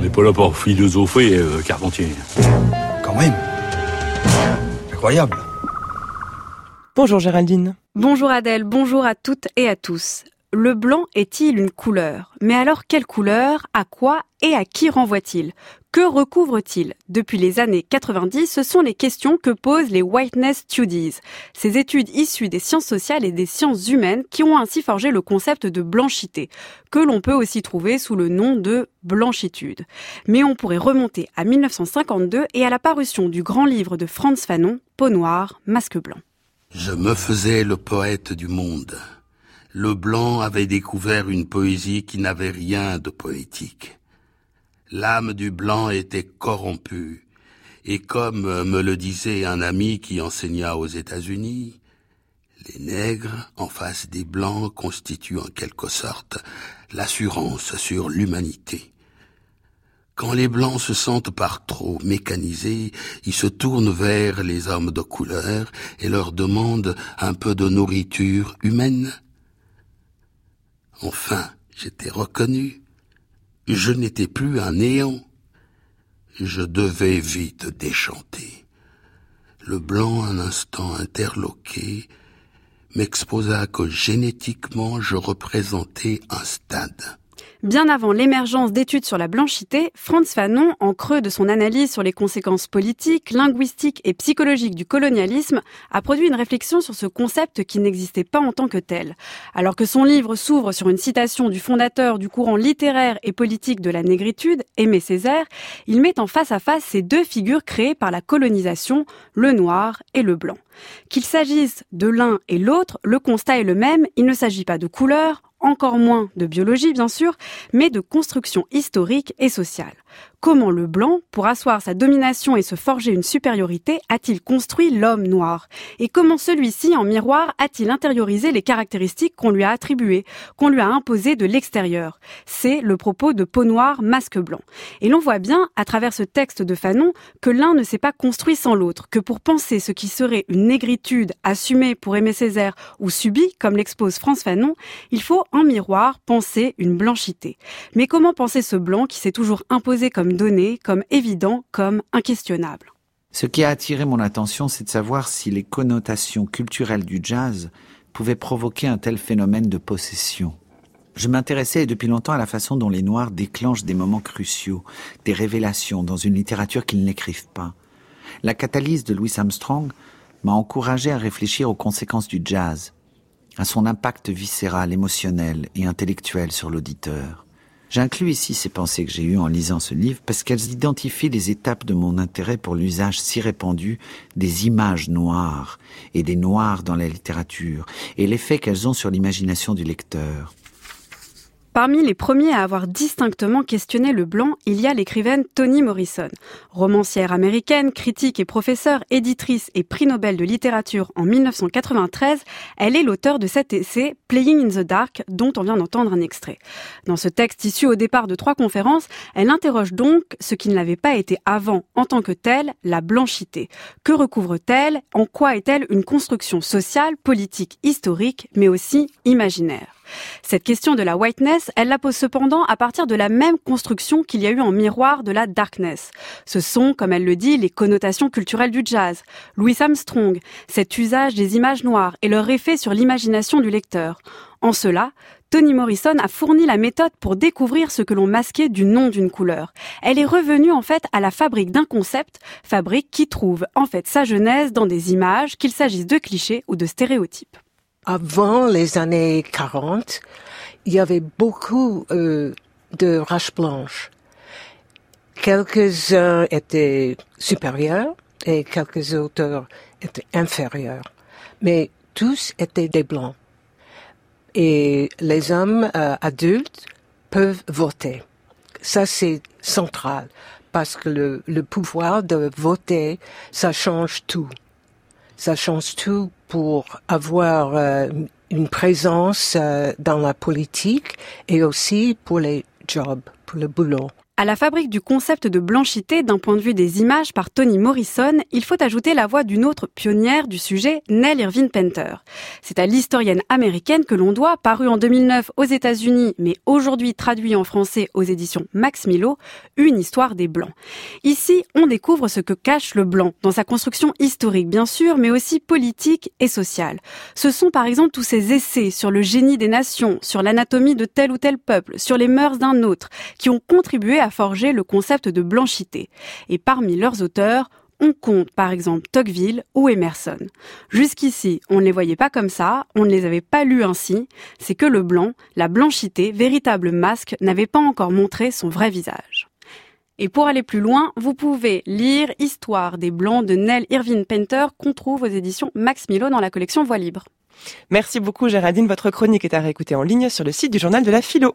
On n'est pas là pour philosopher, euh, Carpentier. Quand même. Incroyable. Bonjour Géraldine. Bonjour Adèle, bonjour à toutes et à tous. Le blanc est-il une couleur? Mais alors quelle couleur? À quoi et à qui renvoie-t-il? Que recouvre-t-il Depuis les années 90, ce sont les questions que posent les Whiteness Studies, ces études issues des sciences sociales et des sciences humaines qui ont ainsi forgé le concept de blanchité, que l'on peut aussi trouver sous le nom de blanchitude. Mais on pourrait remonter à 1952 et à la parution du grand livre de Franz Fanon, Peau noire, masque blanc. Je me faisais le poète du monde. Le blanc avait découvert une poésie qui n'avait rien de poétique. L'âme du blanc était corrompue, et comme me le disait un ami qui enseigna aux États-Unis, les nègres, en face des blancs, constituent en quelque sorte l'assurance sur l'humanité. Quand les blancs se sentent par trop mécanisés, ils se tournent vers les hommes de couleur et leur demandent un peu de nourriture humaine. Enfin, j'étais reconnu. Je n'étais plus un néant. Je devais vite déchanter. Le blanc, un instant interloqué, m'exposa que génétiquement je représentais un stade. Bien avant l'émergence d'études sur la blanchité, Franz Fanon, en creux de son analyse sur les conséquences politiques, linguistiques et psychologiques du colonialisme, a produit une réflexion sur ce concept qui n'existait pas en tant que tel. Alors que son livre s'ouvre sur une citation du fondateur du courant littéraire et politique de la négritude, Aimé Césaire, il met en face à face ces deux figures créées par la colonisation, le noir et le blanc. Qu'il s'agisse de l'un et l'autre, le constat est le même, il ne s'agit pas de couleur, encore moins de biologie bien sûr, mais de construction historique et sociale. Comment le blanc, pour asseoir sa domination et se forger une supériorité, a-t-il construit l'homme noir? Et comment celui-ci, en miroir, a-t-il intériorisé les caractéristiques qu'on lui a attribuées, qu'on lui a imposées de l'extérieur? C'est le propos de Peau noire, masque blanc. Et l'on voit bien, à travers ce texte de Fanon, que l'un ne s'est pas construit sans l'autre, que pour penser ce qui serait une négritude assumée pour aimer Césaire ou subie, comme l'expose France Fanon, il faut, en miroir, penser une blanchité. Mais comment penser ce blanc qui s'est toujours imposé comme donné, comme évident, comme inquestionnable. Ce qui a attiré mon attention, c'est de savoir si les connotations culturelles du jazz pouvaient provoquer un tel phénomène de possession. Je m'intéressais depuis longtemps à la façon dont les Noirs déclenchent des moments cruciaux, des révélations dans une littérature qu'ils n'écrivent pas. La catalyse de Louis Armstrong m'a encouragé à réfléchir aux conséquences du jazz, à son impact viscéral, émotionnel et intellectuel sur l'auditeur. J'inclus ici ces pensées que j'ai eues en lisant ce livre parce qu'elles identifient les étapes de mon intérêt pour l'usage si répandu des images noires et des noirs dans la littérature et l'effet qu'elles ont sur l'imagination du lecteur. Parmi les premiers à avoir distinctement questionné le blanc, il y a l'écrivaine Toni Morrison. Romancière américaine, critique et professeure, éditrice et prix Nobel de littérature en 1993, elle est l'auteur de cet essai Playing in the Dark dont on vient d'entendre un extrait. Dans ce texte issu au départ de trois conférences, elle interroge donc ce qui ne l'avait pas été avant en tant que telle, la blanchité. Que recouvre-t-elle? En quoi est-elle une construction sociale, politique, historique, mais aussi imaginaire? Cette question de la whiteness, elle la pose cependant à partir de la même construction qu'il y a eu en miroir de la darkness. Ce sont, comme elle le dit, les connotations culturelles du jazz. Louis Armstrong, cet usage des images noires et leur effet sur l'imagination du lecteur. En cela, Toni Morrison a fourni la méthode pour découvrir ce que l'on masquait du nom d'une couleur. Elle est revenue en fait à la fabrique d'un concept, fabrique qui trouve en fait sa genèse dans des images, qu'il s'agisse de clichés ou de stéréotypes avant les années 40, il y avait beaucoup euh, de races blanches. Quelques-uns étaient supérieurs et quelques autres étaient inférieurs. Mais tous étaient des blancs. Et les hommes euh, adultes peuvent voter. Ça, c'est central parce que le, le pouvoir de voter, ça change tout. Ça change tout pour avoir euh, une présence euh, dans la politique et aussi pour les jobs, pour le boulot. À la fabrique du concept de blanchité d'un point de vue des images par Toni Morrison, il faut ajouter la voix d'une autre pionnière du sujet, Nell Irvine Painter. C'est à l'historienne américaine que l'on doit, paru en 2009 aux États-Unis, mais aujourd'hui traduit en français aux éditions Max Milo, une histoire des Blancs. Ici, on découvre ce que cache le blanc, dans sa construction historique bien sûr, mais aussi politique et sociale. Ce sont par exemple tous ces essais sur le génie des nations, sur l'anatomie de tel ou tel peuple, sur les mœurs d'un autre, qui ont contribué forger le concept de blanchité. Et parmi leurs auteurs, on compte par exemple Tocqueville ou Emerson. Jusqu'ici, on ne les voyait pas comme ça, on ne les avait pas lus ainsi, c'est que le blanc, la blanchité, véritable masque, n'avait pas encore montré son vrai visage. Et pour aller plus loin, vous pouvez lire Histoire des Blancs de Nell Irvine Painter qu'on trouve aux éditions Max Milo dans la collection Voix libre. Merci beaucoup Géraldine, votre chronique est à réécouter en ligne sur le site du journal de la philo.